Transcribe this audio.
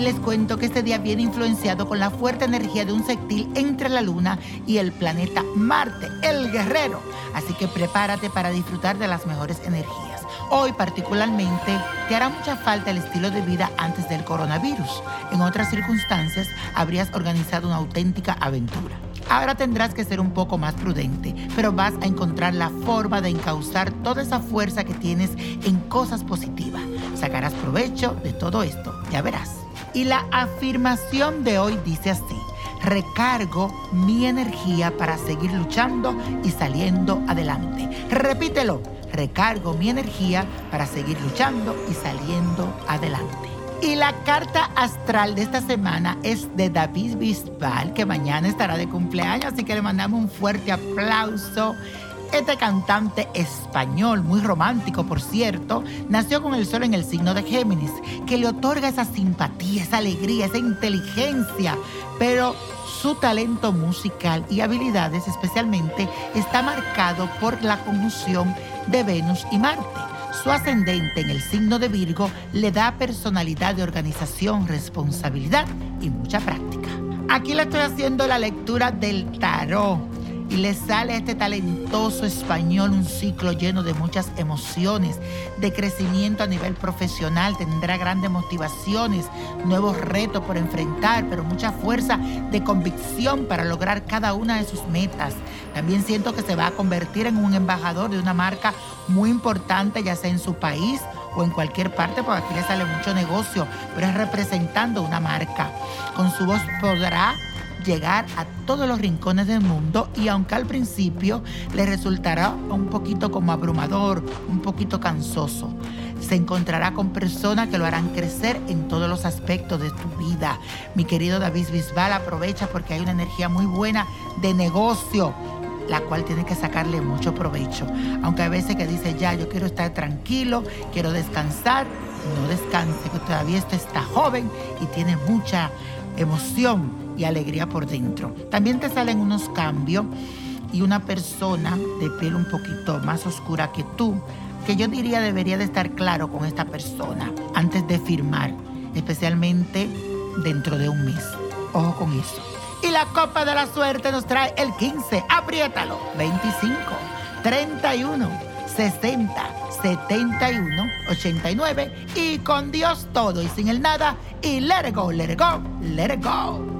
les cuento que este día viene influenciado con la fuerte energía de un sextil entre la luna y el planeta Marte, el guerrero. Así que prepárate para disfrutar de las mejores energías. Hoy particularmente te hará mucha falta el estilo de vida antes del coronavirus. En otras circunstancias habrías organizado una auténtica aventura. Ahora tendrás que ser un poco más prudente, pero vas a encontrar la forma de encauzar toda esa fuerza que tienes en cosas positivas. Sacarás provecho de todo esto, ya verás. Y la afirmación de hoy dice así, recargo mi energía para seguir luchando y saliendo adelante. Repítelo, recargo mi energía para seguir luchando y saliendo adelante. Y la carta astral de esta semana es de David Bisbal, que mañana estará de cumpleaños, así que le mandamos un fuerte aplauso. Este cantante español, muy romántico por cierto, nació con el sol en el signo de Géminis, que le otorga esa simpatía, esa alegría, esa inteligencia, pero su talento musical y habilidades especialmente está marcado por la conjunción de Venus y Marte. Su ascendente en el signo de Virgo le da personalidad de organización, responsabilidad y mucha práctica. Aquí le estoy haciendo la lectura del tarot y le sale a este talentoso español un ciclo lleno de muchas emociones, de crecimiento a nivel profesional, tendrá grandes motivaciones, nuevos retos por enfrentar, pero mucha fuerza de convicción para lograr cada una de sus metas. También siento que se va a convertir en un embajador de una marca muy importante, ya sea en su país o en cualquier parte, porque aquí le sale mucho negocio, pero es representando una marca. Con su voz podrá llegar a todos los rincones del mundo y aunque al principio le resultará un poquito como abrumador, un poquito cansoso, se encontrará con personas que lo harán crecer en todos los aspectos de tu vida. Mi querido David Bisbal aprovecha porque hay una energía muy buena de negocio la cual tiene que sacarle mucho provecho. Aunque hay veces que dice, ya, yo quiero estar tranquilo, quiero descansar, no descanse, que todavía está joven y tiene mucha emoción y alegría por dentro. También te salen unos cambios y una persona de piel un poquito más oscura que tú, que yo diría debería de estar claro con esta persona antes de firmar, especialmente dentro de un mes. Ojo con eso. Y la copa de la suerte nos trae el 15, apriétalo, 25, 31, 60, 71, 89 y con Dios todo y sin el nada y let go, let go, let it go.